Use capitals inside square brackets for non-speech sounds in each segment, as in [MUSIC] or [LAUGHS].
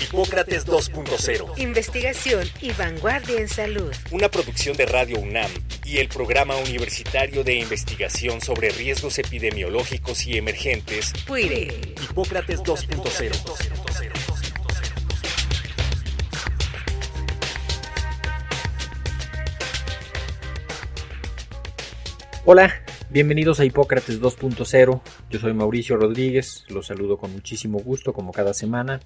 Hipócrates 2.0. Investigación y vanguardia en salud. Una producción de Radio UNAM y el Programa Universitario de Investigación sobre Riesgos Epidemiológicos y Emergentes. PUIRE. Hipócrates 2.0. Hola, bienvenidos a Hipócrates 2.0. Yo soy Mauricio Rodríguez, los saludo con muchísimo gusto como cada semana.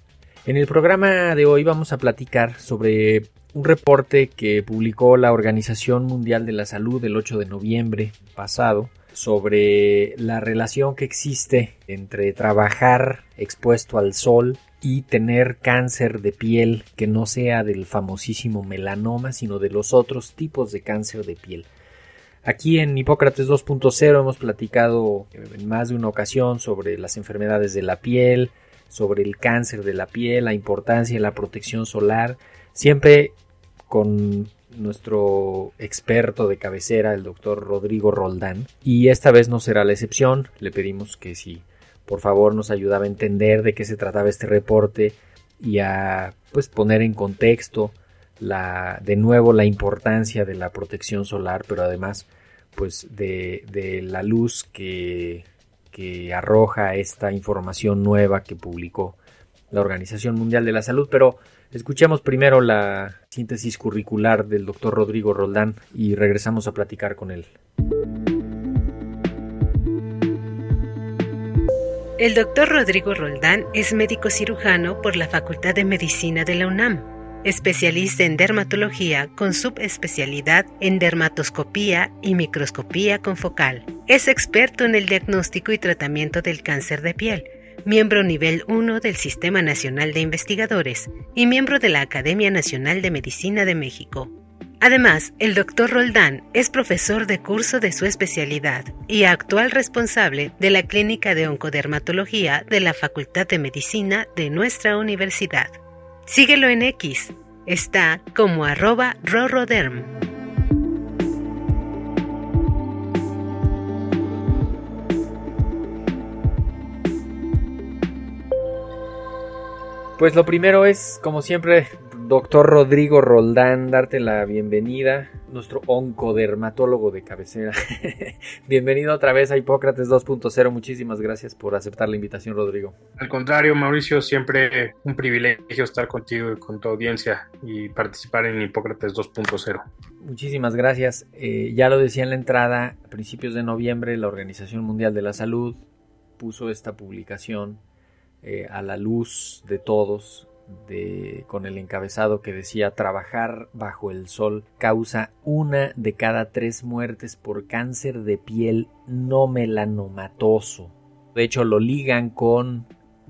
En el programa de hoy vamos a platicar sobre un reporte que publicó la Organización Mundial de la Salud el 8 de noviembre pasado sobre la relación que existe entre trabajar expuesto al sol y tener cáncer de piel que no sea del famosísimo melanoma, sino de los otros tipos de cáncer de piel. Aquí en Hipócrates 2.0 hemos platicado en más de una ocasión sobre las enfermedades de la piel, sobre el cáncer de la piel, la importancia de la protección solar, siempre con nuestro experto de cabecera, el doctor Rodrigo Roldán. Y esta vez no será la excepción. Le pedimos que si por favor nos ayudaba a entender de qué se trataba este reporte y a pues poner en contexto la de nuevo la importancia de la protección solar, pero además pues de, de la luz que que arroja esta información nueva que publicó la Organización Mundial de la Salud, pero escuchemos primero la síntesis curricular del doctor Rodrigo Roldán y regresamos a platicar con él. El doctor Rodrigo Roldán es médico cirujano por la Facultad de Medicina de la UNAM especialista en dermatología con subespecialidad en dermatoscopía y microscopía confocal. Es experto en el diagnóstico y tratamiento del cáncer de piel, miembro nivel 1 del Sistema Nacional de Investigadores y miembro de la Academia Nacional de Medicina de México. Además, el doctor Roldán es profesor de curso de su especialidad y actual responsable de la Clínica de Oncodermatología de la Facultad de Medicina de nuestra universidad. Síguelo en X. Está como arroba roroderm. Pues lo primero es, como siempre, doctor Rodrigo Roldán, darte la bienvenida, nuestro oncodermatólogo de cabecera. [LAUGHS] Bienvenido otra vez a Hipócrates 2.0. Muchísimas gracias por aceptar la invitación, Rodrigo. Al contrario, Mauricio, siempre un privilegio estar contigo y con tu audiencia y participar en Hipócrates 2.0. Muchísimas gracias. Eh, ya lo decía en la entrada, a principios de noviembre la Organización Mundial de la Salud puso esta publicación eh, a la luz de todos de, con el encabezado que decía trabajar bajo el sol causa una de cada tres muertes por cáncer de piel no melanomatoso. De hecho, lo ligan con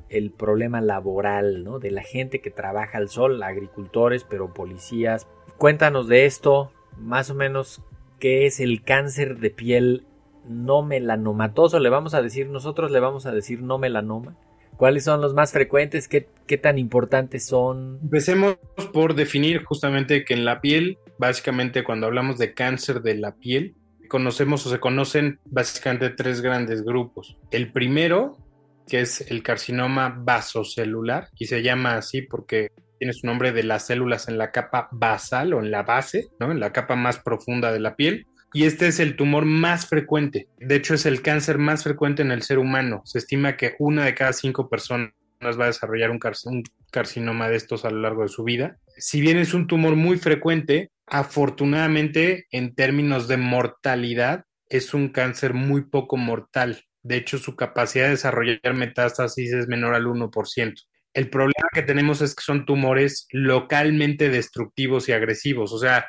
el problema laboral, ¿no? De la gente que trabaja al sol, agricultores, pero policías. Cuéntanos de esto, más o menos, ¿qué es el cáncer de piel no melanomatoso? Le vamos a decir, nosotros le vamos a decir no melanoma. ¿Cuáles son los más frecuentes? ¿Qué, ¿Qué, tan importantes son? Empecemos por definir justamente que en la piel, básicamente cuando hablamos de cáncer de la piel, conocemos o se conocen básicamente tres grandes grupos. El primero, que es el carcinoma vasocelular, y se llama así porque tiene su nombre de las células en la capa basal o en la base, ¿no? en la capa más profunda de la piel y este es el tumor más frecuente. De hecho, es el cáncer más frecuente en el ser humano. Se estima que una de cada cinco personas va a desarrollar un, carcinoma de estos a lo largo de su vida. Si bien es un tumor muy frecuente, afortunadamente en términos de mortalidad es un cáncer muy poco mortal. De hecho, su capacidad de desarrollar metástasis es menor al 1%. El problema que tenemos es que son tumores localmente destructivos y agresivos. O sea,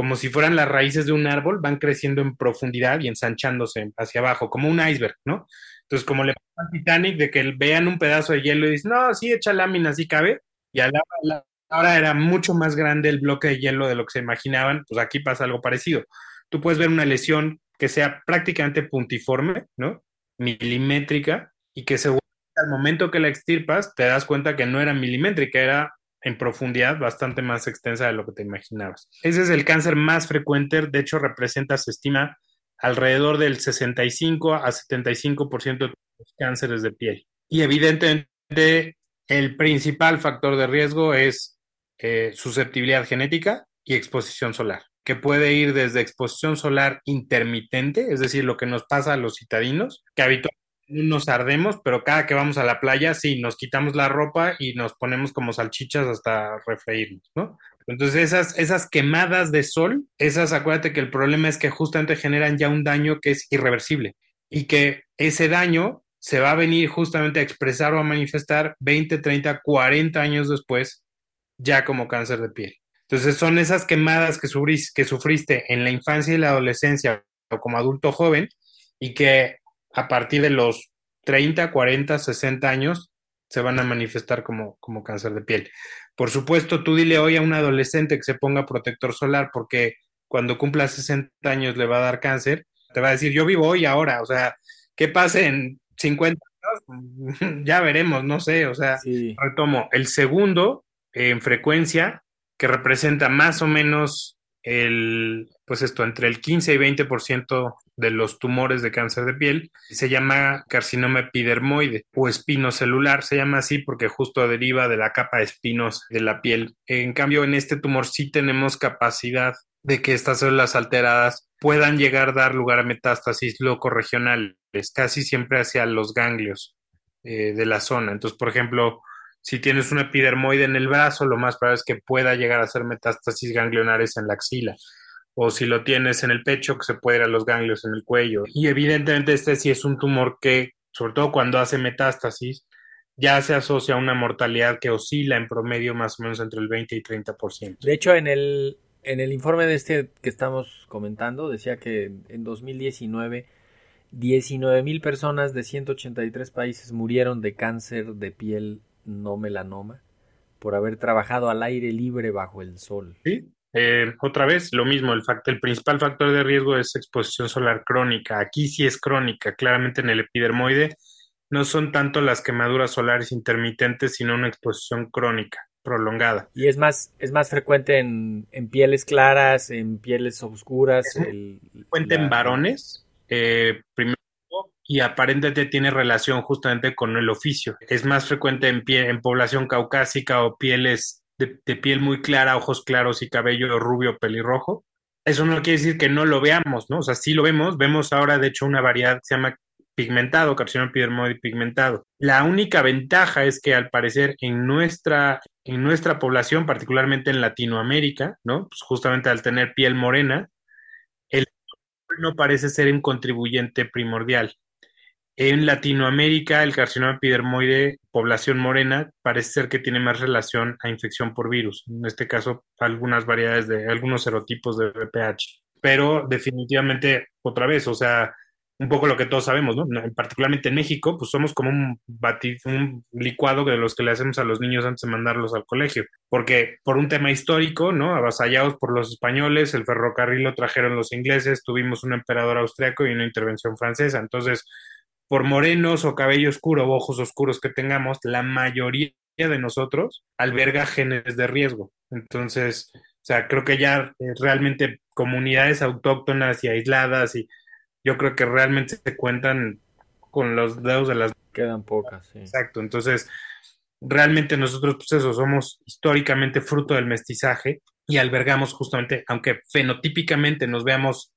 como si fueran las raíces de un árbol, van creciendo en profundidad y ensanchándose hacia abajo, como un iceberg, ¿no? Entonces, como le pasa al Titanic, de que vean un pedazo de hielo y dicen, no, sí, echa lámina, sí cabe, y a la, hora era mucho más grande el bloque de hielo de lo que se imaginaban, pues aquí pasa algo parecido. Tú puedes ver una lesión que sea prácticamente puntiforme, ¿no? Milimétrica y que según al momento que la extirpas te das cuenta que no era milimétrica, era en profundidad bastante más extensa de lo que te imaginabas. Ese es el cáncer más frecuente, de hecho representa, se estima, alrededor del 65 a 75% de los cánceres de piel. Y evidentemente el principal factor de riesgo es eh, susceptibilidad genética y exposición solar, que puede ir desde exposición solar intermitente, es decir, lo que nos pasa a los citadinos, que habitualmente nos ardemos, pero cada que vamos a la playa, sí, nos quitamos la ropa y nos ponemos como salchichas hasta refreírnos, ¿no? Entonces esas, esas quemadas de sol, esas, acuérdate que el problema es que justamente generan ya un daño que es irreversible y que ese daño se va a venir justamente a expresar o a manifestar 20, 30, 40 años después ya como cáncer de piel. Entonces son esas quemadas que, que sufriste en la infancia y la adolescencia o como adulto joven y que a partir de los 30, 40, 60 años se van a manifestar como, como cáncer de piel. Por supuesto, tú dile hoy a un adolescente que se ponga protector solar porque cuando cumpla 60 años le va a dar cáncer, te va a decir, yo vivo hoy ahora, o sea, ¿qué pasa en 50 años? [LAUGHS] ya veremos, no sé, o sea, retomo. El segundo, en frecuencia, que representa más o menos el, pues esto, entre el 15 y 20% de los tumores de cáncer de piel, se llama carcinoma epidermoide o espinocelular, se llama así porque justo deriva de la capa de espinos de la piel. En cambio, en este tumor sí tenemos capacidad de que estas células alteradas puedan llegar a dar lugar a metástasis locorregionales, casi siempre hacia los ganglios eh, de la zona. Entonces, por ejemplo, si tienes una epidermoide en el brazo, lo más probable es que pueda llegar a ser metástasis ganglionares en la axila. O si lo tienes en el pecho, que se puede ir a los ganglios en el cuello. Y evidentemente este sí es un tumor que, sobre todo cuando hace metástasis, ya se asocia a una mortalidad que oscila en promedio más o menos entre el 20 y 30%. De hecho, en el, en el informe de este que estamos comentando, decía que en 2019 19 mil personas de 183 países murieron de cáncer de piel no melanoma por haber trabajado al aire libre bajo el sol. Sí, eh, otra vez lo mismo, el, factor, el principal factor de riesgo es exposición solar crónica. Aquí sí es crónica, claramente en el epidermoide no son tanto las quemaduras solares intermitentes, sino una exposición crónica prolongada. Y es más, es más frecuente en, pieles claras, en pieles oscuras. Es frecuente en varones, eh, primero y aparentemente tiene relación justamente con el oficio. Es más frecuente en, en población caucásica o pieles de, piel muy clara, ojos claros y cabello rubio pelirrojo. Eso no quiere decir que no lo veamos, ¿no? O sea, sí lo vemos. Vemos ahora, de hecho, una variedad que se llama pigmentado, carcinoma pigmentado. La única ventaja es que al parecer en nuestra, en nuestra población, particularmente en Latinoamérica, ¿no? Pues justamente al tener piel morena, el no parece ser un contribuyente primordial. En Latinoamérica, el carcinoma epidermoide, población morena, parece ser que tiene más relación a infección por virus. En este caso, algunas variedades de algunos serotipos de VPH. Pero definitivamente, otra vez, o sea, un poco lo que todos sabemos, ¿no? Particularmente en México, pues somos como un, un licuado de los que le hacemos a los niños antes de mandarlos al colegio. Porque por un tema histórico, ¿no? Avasallados por los españoles, el ferrocarril lo trajeron los ingleses, tuvimos un emperador austriaco y una intervención francesa. Entonces, por morenos o cabello oscuro o ojos oscuros que tengamos, la mayoría de nosotros alberga genes de riesgo. Entonces, o sea, creo que ya eh, realmente comunidades autóctonas y aisladas y yo creo que realmente se cuentan con los dedos de las... Quedan pocas, sí. Exacto, entonces realmente nosotros, pues eso, somos históricamente fruto del mestizaje y albergamos justamente, aunque fenotípicamente nos veamos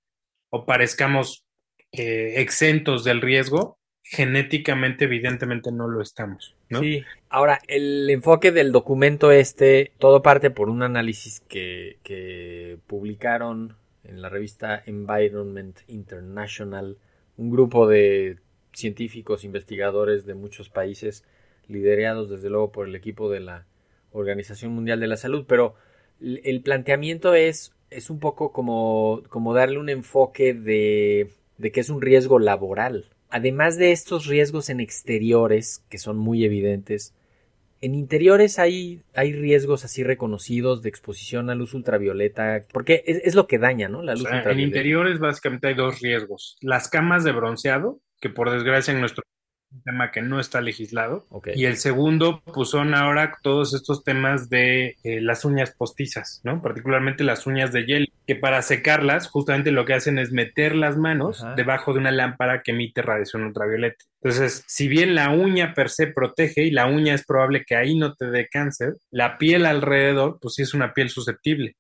o parezcamos eh, exentos del riesgo, genéticamente evidentemente no lo estamos. Sí, ahora el enfoque del documento este, todo parte por un análisis que, que publicaron en la revista Environment International, un grupo de científicos, investigadores de muchos países, liderados desde luego por el equipo de la Organización Mundial de la Salud, pero el planteamiento es, es un poco como, como darle un enfoque de, de que es un riesgo laboral, Además de estos riesgos en exteriores, que son muy evidentes, en interiores hay, hay riesgos así reconocidos de exposición a luz ultravioleta, porque es, lo que daña, ¿no? La luz ultravioleta. En interiores básicamente hay dos riesgos. Las camas de bronceado, que por desgracia en nuestro un tema que no está legislado. Y el segundo, pues son ahora todos estos temas de eh, las uñas postizas, ¿no? Particularmente las uñas de hielo, que para secarlas, justamente lo que hacen es meter las manos debajo de una lámpara que emite radiación ultravioleta. Entonces, si bien la uña per se protege y la uña es probable que ahí no te dé cáncer, la piel alrededor, pues sí es una piel susceptible.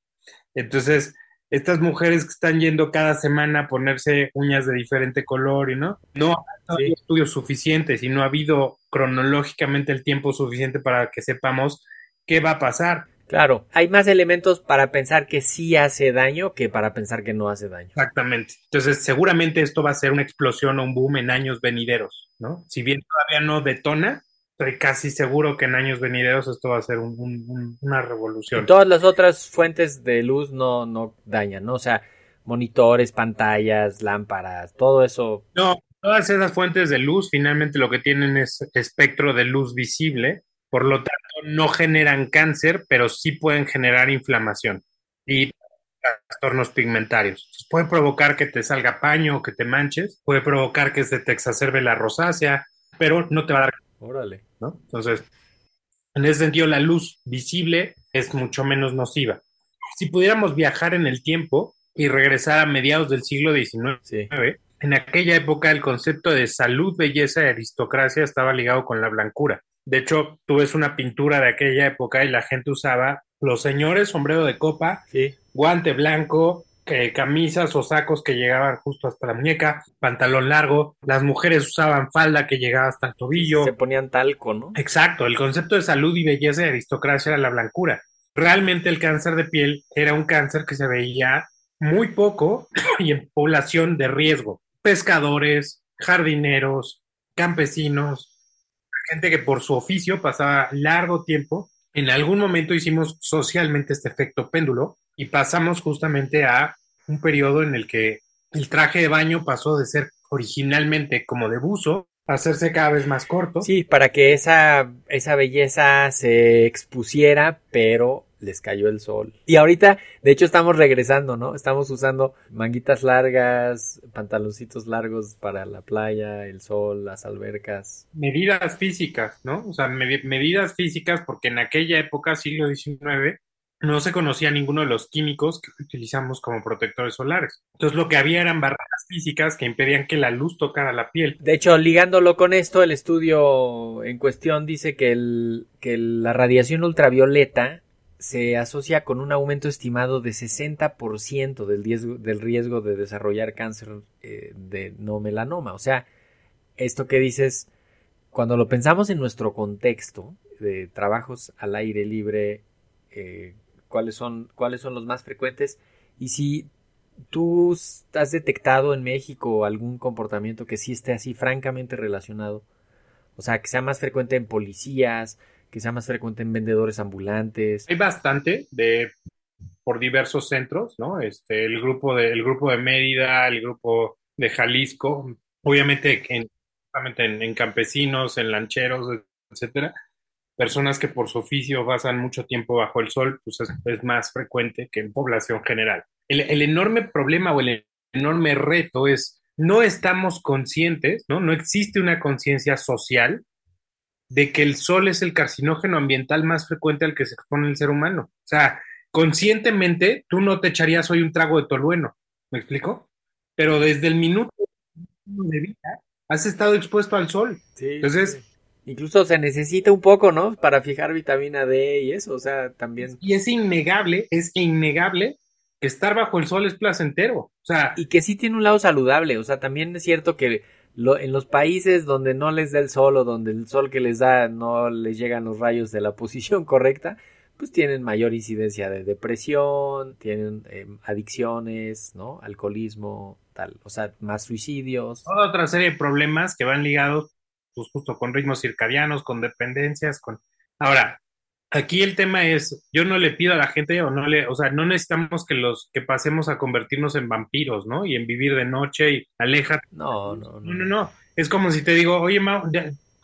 Entonces, estas mujeres que están yendo cada semana a ponerse uñas de diferente color y no, no hay estudios suficientes y no ha habido cronológicamente el tiempo suficiente para que sepamos qué va a pasar. Claro, hay más elementos para pensar que sí hace daño que para pensar que no hace daño. Exactamente. Entonces, seguramente esto va a ser una explosión o un boom en años venideros, ¿no? Si bien todavía no detona, estoy casi seguro que en años venideros esto va a ser una revolución. todas las otras fuentes de luz no, no dañan, ¿no? O sea, monitores, pantallas, lámparas, todo eso. No, todas esas fuentes de luz finalmente lo que tienen es espectro de luz visible, por lo tanto no generan cáncer, pero sí pueden generar inflamación y trastornos pigmentarios. puede provocar que te salga paño o que te manches, puede provocar que se te exacerbe la rosácea, pero no te va a dar Órale. ¿no? Entonces, en ese sentido, la luz visible es mucho menos nociva. Si pudiéramos viajar en el tiempo y regresar a mediados del siglo XIX, en aquella época el concepto de salud, belleza y aristocracia estaba ligado con la blancura. De hecho, tú ves una pintura de aquella época y la gente usaba los señores sombrero de copa, guante blanco, camisas o sacos que llegaban justo hasta la muñeca, pantalón largo, las mujeres usaban falda que llegaba hasta el tobillo. Se ponían talco, ¿no? Exacto, el concepto de salud y belleza y aristocracia era la blancura. Realmente el cáncer de piel era un cáncer que se veía muy poco [CLEARS THROAT] y en población de riesgo. Pescadores, jardineros, campesinos, gente que por su oficio pasaba largo tiempo. En algún momento hicimos socialmente este efecto péndulo, y pasamos justamente a un periodo en el que el traje de baño pasó de ser originalmente como de buzo a hacerse cada vez más corto. Sí, para que esa, esa belleza se expusiera, pero les cayó el sol. Y ahorita, de hecho, estamos regresando, ¿no? Estamos usando manguitas largas, pantaloncitos largos para la playa, el sol, las albercas. Medidas físicas, ¿no? O sea, medidas físicas porque en aquella época, siglo XIX, no se conocía ninguno de los químicos que utilizamos como protectores solares. Entonces lo que había eran barreras físicas que impedían que la luz tocara la piel. De hecho, ligándolo con esto, el estudio en cuestión dice que, el, que la radiación ultravioleta se asocia con un aumento estimado de 60% del riesgo, del riesgo de desarrollar cáncer eh, de no melanoma. O sea, esto que dices, cuando lo pensamos en nuestro contexto de trabajos al aire libre, eh, cuáles son, cuáles son los más frecuentes y si tú has detectado en México algún comportamiento que sí esté así francamente relacionado, o sea, que sea más frecuente en policías, que sea más frecuente en vendedores ambulantes. Hay bastante de por diversos centros, ¿no? Este, el grupo de, el grupo de Mérida, el grupo de Jalisco, obviamente en, en campesinos, en lancheros, etcétera, personas que por su oficio pasan mucho tiempo bajo el sol, pues es, más frecuente que en población general. El, enorme problema o el enorme reto es no estamos conscientes, ¿no? No existe una conciencia social de que el sol es el carcinógeno ambiental más frecuente al que se expone el ser humano. O sea, conscientemente tú no te echarías hoy un trago de tolueno, ¿me explico? Pero desde el minuto de vida has estado expuesto al sol. Entonces, Incluso se necesita un poco, ¿no? Para fijar vitamina D y eso, o sea, también. Y es innegable, es innegable que estar bajo el sol es placentero, o sea. Y que sí tiene un lado saludable, o sea, también es cierto que lo, en los países donde no les da el sol o donde el sol que les da no les llegan los rayos de la posición [LAUGHS] correcta, pues tienen mayor incidencia de depresión, tienen em, adicciones, ¿no? Alcoholismo, tal, o sea, más suicidios. Toda otra serie de problemas que van ligados pues justo con ritmos circadianos, con dependencias, con... Ahora, aquí el tema es, yo no le pido a la gente, o no le, o sea, no necesitamos que los, que pasemos a convertirnos en vampiros, ¿no? Y en vivir de noche y aleja. No, no, no. No, no, no. Es como si te digo, oye, Mau,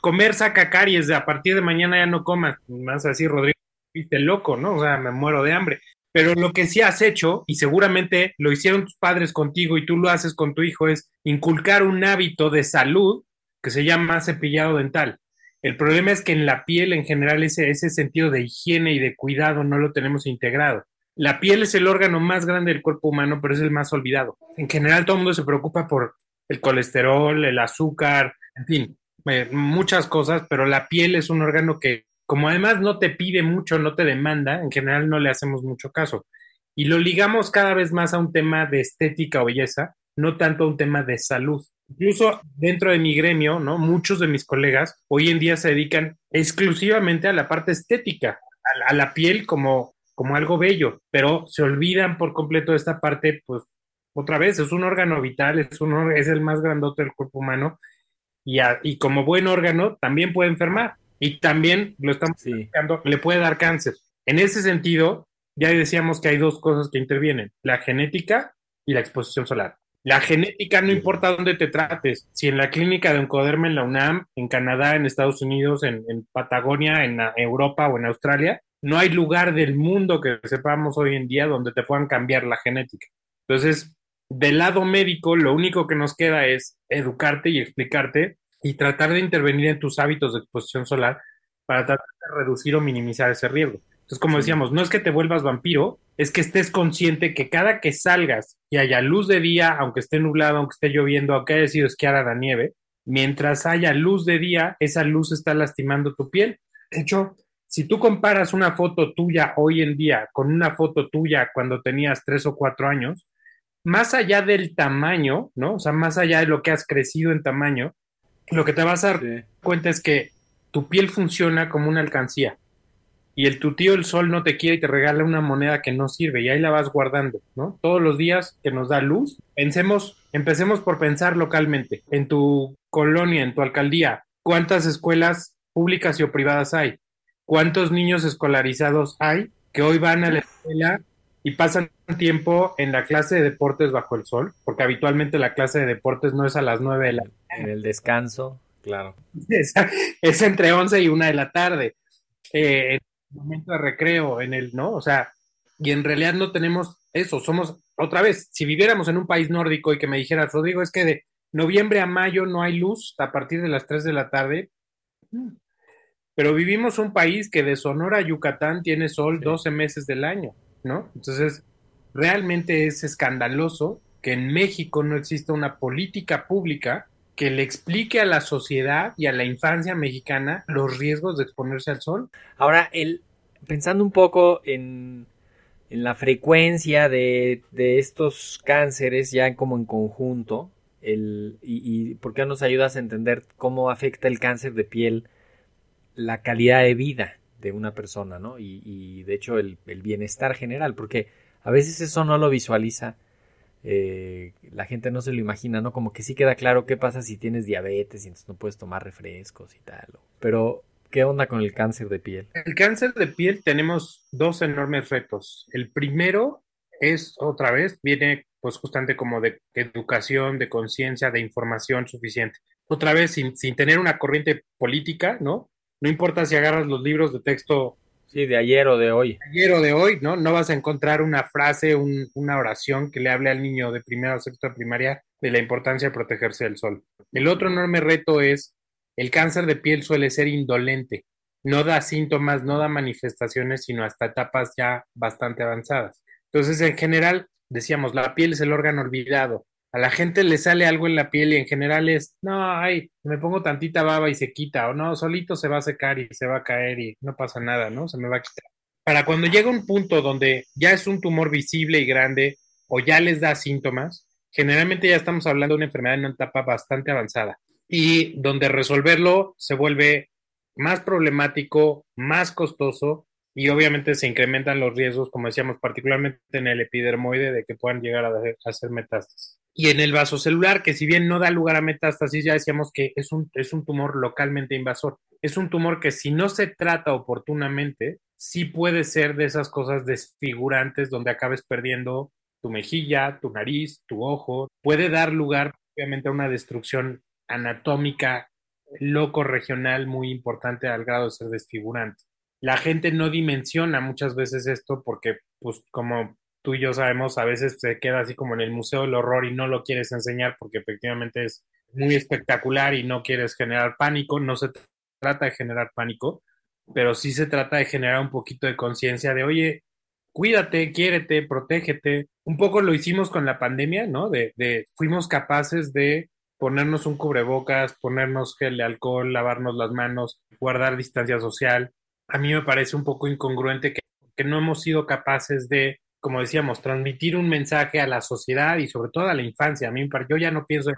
comer saca caries, a partir de mañana ya no comas. Más así, Rodrigo, viste loco, ¿no? O sea, me muero de hambre. Pero lo que sí has hecho, y seguramente lo hicieron tus padres contigo y tú lo haces con tu hijo, es inculcar un hábito de salud que se llama cepillado dental. El problema es que en la piel en general ese, ese sentido de higiene y de cuidado no lo tenemos integrado. La piel es el órgano más grande del cuerpo humano, pero es el más olvidado. En general todo el mundo se preocupa por el colesterol, el azúcar, en fin, eh, muchas cosas, pero la piel es un órgano que, como además no te pide mucho, no te demanda, en general no le hacemos mucho caso. Y lo ligamos cada vez más a un tema de estética o belleza, no tanto a un tema de salud. Incluso dentro de mi gremio, ¿no? Muchos de mis colegas hoy en día se dedican exclusivamente a la parte estética, a, la piel como, como algo bello, pero se olvidan por completo de esta parte, pues otra vez, es un órgano vital, es, un, es el más grandote del cuerpo humano y, y como buen órgano también puede enfermar y también lo estamos sí. le puede dar cáncer. En ese sentido, ya decíamos que hay dos cosas que intervienen, la genética y la exposición solar. La genética no importa dónde te trates, si en la clínica de Oncoderma en la UNAM, en Canadá, en Estados Unidos, en, Patagonia, en Europa o en Australia, no hay lugar del mundo que sepamos hoy en día donde te puedan cambiar la genética. Entonces, del lado médico, lo único que nos queda es educarte y explicarte y tratar de intervenir en tus hábitos de exposición solar para tratar de reducir o minimizar ese riesgo. Entonces, como decíamos, no es que te vuelvas vampiro, es que estés consciente que cada que salgas y haya luz de día, aunque esté nublado, aunque esté lloviendo, aunque haya sido esquiar a la nieve, mientras haya luz de día, esa luz está lastimando tu piel. De hecho, si tú comparas una foto tuya hoy en día con una foto tuya cuando tenías tres o cuatro años, más allá del tamaño, ¿no? O sea, más allá de lo que has crecido en tamaño, lo que te vas a dar cuenta es que tu piel funciona como una alcancía y el tu tío el sol no te quiere y te regala una moneda que no sirve y ahí la vas guardando, ¿no? Todos los días que nos da luz, pensemos, empecemos por pensar localmente, en tu colonia, en tu alcaldía, ¿cuántas escuelas públicas y o privadas hay? ¿Cuántos niños escolarizados hay que hoy van a la escuela y pasan tiempo en la clase de deportes bajo el sol? Porque habitualmente la clase de deportes no es a las nueve de la En el descanso, claro. [LAUGHS] Es, entre once y una de la tarde. Eh, momento de recreo, en el, ¿no? O sea, y en realidad no tenemos eso, somos, otra vez, si viviéramos en un país nórdico y que me dijeras, Rodrigo, es que de noviembre a mayo no hay luz a partir de las 3 de la tarde, mm, pero vivimos un país que de Sonora a Yucatán tiene sol 12 meses del año, ¿no? Entonces, realmente es escandaloso que en México no exista una política pública que le explique a la sociedad y a la infancia mexicana los riesgos de exponerse al sol. Ahora, el, pensando un poco en, en la frecuencia de, de, estos cánceres ya como en conjunto, el, y, y por qué nos ayudas a entender cómo afecta el cáncer de piel la calidad de vida de una persona, ¿no? Y, y de hecho el, el bienestar general, porque a veces eso no lo visualiza eh, la gente no se lo imagina, ¿no? Como que sí queda claro qué pasa si tienes diabetes y entonces no puedes tomar refrescos y tal. Pero, ¿qué onda con el cáncer de piel? El cáncer de piel tenemos dos enormes retos. El primero es, otra vez, viene pues justamente como de educación, de conciencia, de información suficiente. Otra vez, sin, sin tener una corriente política, ¿no? No importa si agarras los libros de texto Sí, de ayer o de hoy. ayer o de hoy, ¿no? No vas a encontrar una frase, una oración que le hable al niño de primera o sexta primaria de la importancia de protegerse del sol. El otro enorme reto es el cáncer de piel suele ser indolente, no da síntomas, no da manifestaciones, sino hasta etapas ya bastante avanzadas. Entonces, en general, decíamos, la piel es el órgano olvidado, a la gente le sale algo en la piel y en general es, no, ay, me pongo tantita baba y se quita, o no, solito se va a secar y se va a caer y no pasa nada, ¿no? Se me va a quitar. Para cuando llega un punto donde ya es un tumor visible y grande o ya les da síntomas, generalmente ya estamos hablando de una enfermedad en una etapa bastante avanzada y donde resolverlo se vuelve más problemático, más costoso y obviamente se incrementan los riesgos, como decíamos, particularmente en el epidermoide, de que puedan llegar a hacer metástasis y en el vasocelular, que si bien no da lugar a metástasis, ya decíamos que es un, es un tumor localmente invasor. Es un tumor que si no se trata oportunamente, sí puede ser de esas cosas desfigurantes donde acabes perdiendo tu mejilla, tu nariz, tu ojo. Puede dar lugar, obviamente, a una destrucción anatómica loco regional muy importante al grado de ser desfigurante. La gente no dimensiona muchas veces esto porque, pues, como tú y yo sabemos, a veces se queda así como en el Museo del Horror y no lo quieres enseñar porque efectivamente es muy espectacular y no quieres generar pánico. No se trata de generar pánico, pero sí se trata de generar un poquito de conciencia de, oye, cuídate, quiérete, protégete. Un poco lo hicimos con la pandemia, ¿no? De, de fuimos capaces de ponernos un cubrebocas, ponernos gel de alcohol, lavarnos las manos, guardar distancia social. A mí me parece un poco incongruente que, que no hemos sido capaces de, como decíamos, transmitir un mensaje a la sociedad y sobre todo a la infancia. A mí, yo ya no pienso en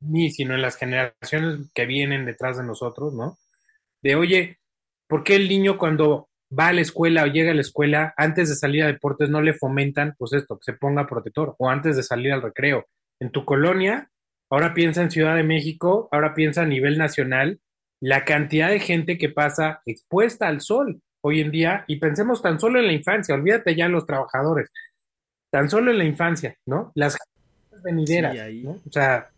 mí, sino en las generaciones que vienen detrás de nosotros, ¿no? De, oye, ¿por qué el niño cuando va a la escuela o llega a la escuela, antes de salir a deportes no le fomentan, pues esto, que se ponga protector, o antes de salir al recreo? En tu colonia, ahora piensa en Ciudad de México, ahora piensa a nivel nacional, la cantidad de gente que pasa expuesta al sol hoy en día, y pensemos tan solo en la infancia, olvídate ya los trabajadores, tan solo en la infancia, ¿no? Las venideras, ¿no? O sea,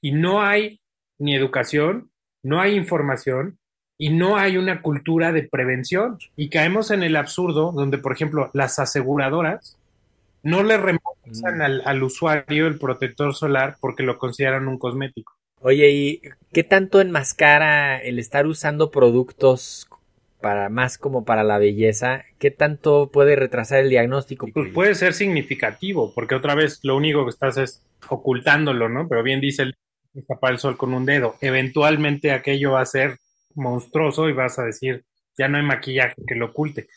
y no hay ni educación, no hay información y no hay una cultura de prevención. Y caemos en el absurdo donde, por ejemplo, las aseguradoras no le reembolsan mm. al, al, usuario el protector solar porque lo consideran un cosmético. Oye, ¿y qué tanto enmascara el estar usando productos para más como para la belleza? ¿Qué tanto puede retrasar el diagnóstico? Pues puede ser significativo, porque otra vez lo único que estás es ocultándolo, ¿no? Pero bien dice el tapar el sol con un dedo. Eventualmente aquello va a ser monstruoso y vas a decir, ya no hay maquillaje que lo oculte.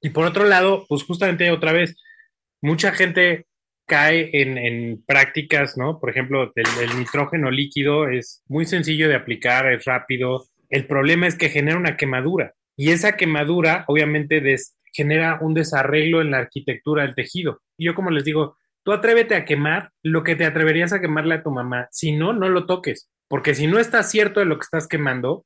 Y por otro lado, pues justamente otra vez, mucha gente cae en, prácticas, ¿no? Por ejemplo, el, nitrógeno líquido es muy sencillo de aplicar, es rápido. El problema es que genera una quemadura y esa quemadura obviamente genera un desarreglo en la arquitectura del tejido. Y yo como les digo, tú atrévete a quemar lo que te atreverías a quemarle a tu mamá. Si no, no lo toques, porque si no estás cierto de lo que estás quemando,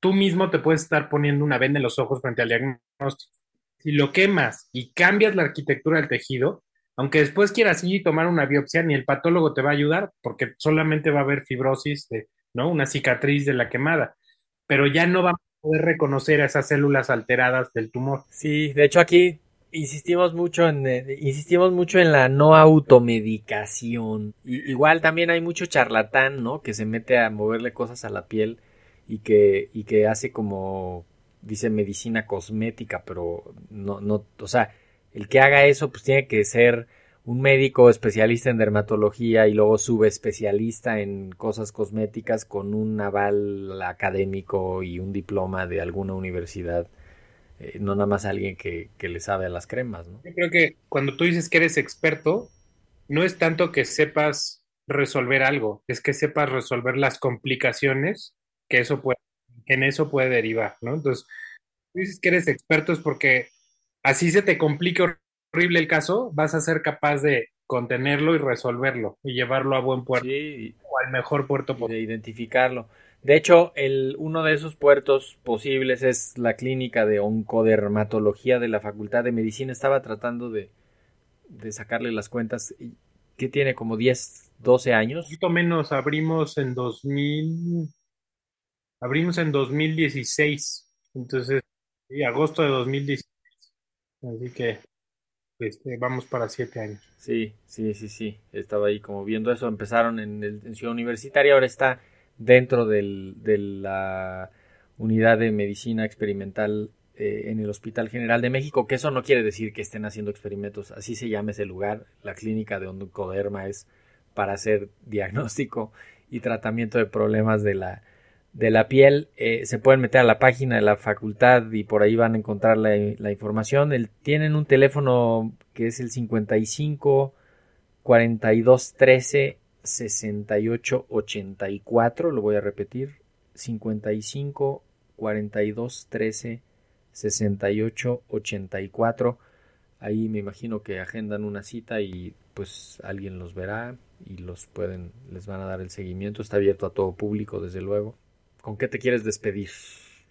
tú mismo te puedes estar poniendo una venda en los ojos frente al diagnóstico. Si lo quemas y cambias la arquitectura del tejido, aunque después quieras ir y tomar una biopsia, ni el patólogo te va a ayudar porque solamente va a haber fibrosis, de, ¿no? Una cicatriz de la quemada, pero ya no va a poder reconocer a esas células alteradas del tumor. Sí, de hecho aquí insistimos mucho en eh, insistimos mucho en la no automedicación. igual también hay mucho charlatán, ¿no? Que se mete a moverle cosas a la piel y que, y que hace como, dice medicina cosmética, pero no, no, o sea, el que haga eso pues tiene que ser un médico especialista en dermatología y luego subespecialista en cosas cosméticas con un aval académico y un diploma de alguna universidad. Eh, no nada más alguien que, que, le sabe a las cremas, ¿no? Yo creo que cuando tú dices que eres experto, no es tanto que sepas resolver algo, es que sepas resolver las complicaciones que eso puede, en eso puede derivar, ¿no? Entonces, tú dices que eres experto es porque así se te complica horrible el caso, vas a ser capaz de contenerlo y resolverlo y llevarlo a buen puerto o al mejor puerto posible. De identificarlo. De hecho, el, uno de esos puertos posibles es la clínica de oncodermatología de la Facultad de Medicina. Estaba tratando de, de sacarle las cuentas. que tiene? ¿Como 10, 12 años? Un poquito menos. Abrimos en 2000, Abrimos en 2016, entonces, sí, agosto de 2016. Así que este, vamos para siete años. Sí, sí, sí, sí. Estaba ahí como viendo eso. Empezaron en, el, Ciudad Universitaria, ahora está dentro del, de la unidad de medicina experimental eh, en el Hospital General de México, que eso no quiere decir que estén haciendo experimentos, así se llama ese lugar, la clínica de oncoderma es para hacer diagnóstico y tratamiento de problemas de la de la piel, eh, se pueden meter a la página de la facultad y por ahí van a encontrar la, información. tienen un teléfono que es el 55 42 13 68 84, lo voy a repetir, 55 42 13 68 84. Ahí me imagino que agendan una cita y pues alguien los verá y los pueden les van a dar el seguimiento, está abierto a todo público desde luego. ¿Con qué te quieres despedir,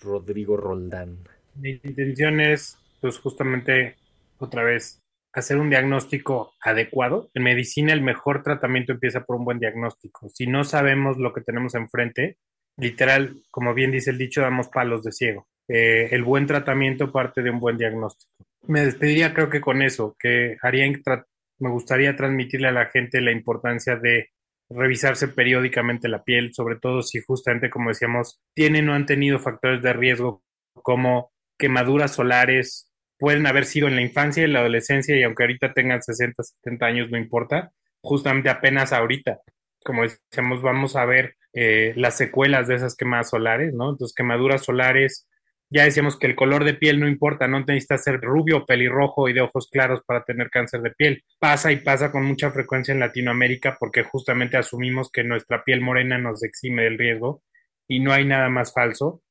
Rodrigo Roldán? Mi intención es, pues justamente, otra vez, hacer un diagnóstico adecuado. En medicina el mejor tratamiento empieza por un buen diagnóstico. Si no sabemos lo que tenemos enfrente, literal, como bien dice el dicho, damos palos de ciego. Eh, el buen tratamiento parte de un buen diagnóstico. Me despediría creo que con eso, que haría, me gustaría transmitirle a la gente la importancia de revisarse periódicamente la piel, sobre todo si justamente, como decíamos, tienen o han tenido factores de riesgo como quemaduras solares, pueden haber sido en la infancia y la adolescencia y aunque ahorita tengan 60, 70 años, no importa, justamente apenas ahorita, como decíamos, vamos a ver eh, las secuelas de esas quemadas solares, ¿no? Entonces, quemaduras solares, ya decíamos que el color de piel no importa, no necesita ser rubio, pelirrojo y de ojos claros para tener cáncer de piel. Pasa y pasa con mucha frecuencia en Latinoamérica porque justamente asumimos que nuestra piel morena nos exime del riesgo y no hay nada más falso.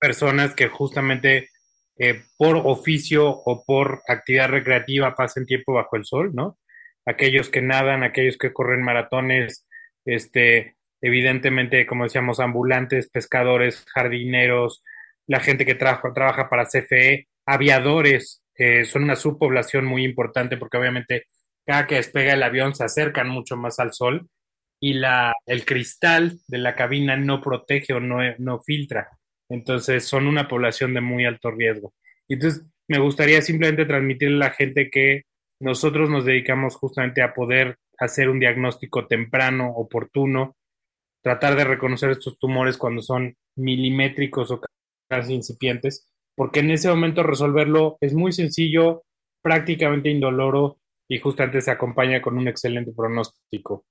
Personas que justamente eh, por oficio o por actividad recreativa pasen tiempo bajo el sol, ¿no? Aquellos que nadan, aquellos que corren maratones, este, evidentemente, como decíamos, ambulantes, pescadores, jardineros, la gente que trabaja, trabaja para CFE, aviadores, eh, son una subpoblación muy importante porque obviamente cada que despega el avión se acercan mucho más al sol y la, el cristal de la cabina no protege o no, no filtra. Entonces son una población de muy alto riesgo. Entonces me gustaría simplemente transmitirle a la gente que nosotros nos dedicamos justamente a poder hacer un diagnóstico temprano, oportuno, tratar de reconocer estos tumores cuando son milimétricos o incipientes, porque en ese momento resolverlo es muy sencillo, prácticamente indoloro y justamente se acompaña con un excelente pronóstico.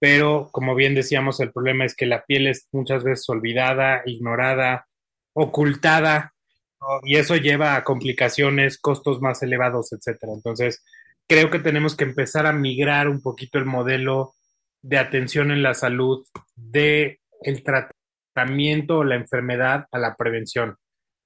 Pero, como bien decíamos, el problema es que la piel es muchas veces olvidada, ignorada, ocultada, y eso lleva a complicaciones, costos más elevados, etcétera. Entonces, creo que tenemos que empezar a migrar un poquito el modelo de atención en la salud de el tratamiento o la enfermedad a la prevención.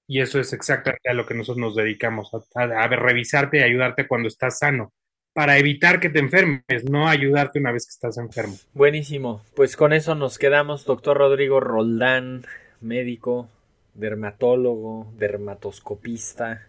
Y eso es exactamente a lo que nosotros nos dedicamos, a, a, revisarte y ayudarte cuando estás sano, para evitar que te enfermes, no ayudarte una vez que estás enfermo. Buenísimo, pues con eso nos quedamos, doctor Rodrigo Roldán, médico, dermatólogo, dermatoscopista,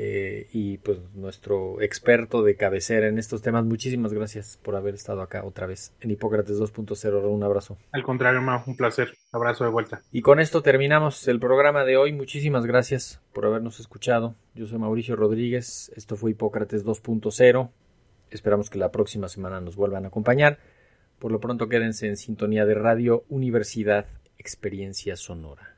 eh, y pues nuestro experto de cabecera en estos temas. Muchísimas gracias por haber estado acá otra vez en Hipócrates 2.0. Un abrazo. Al contrario, ma, un placer. Abrazo de vuelta. Y con esto terminamos el programa de hoy. Muchísimas gracias por habernos escuchado. Yo soy Mauricio Rodríguez. Esto fue Hipócrates 2.0. Esperamos que la próxima semana nos vuelvan a acompañar. Por lo pronto quédense en sintonía de Radio Universidad Experiencia Sonora.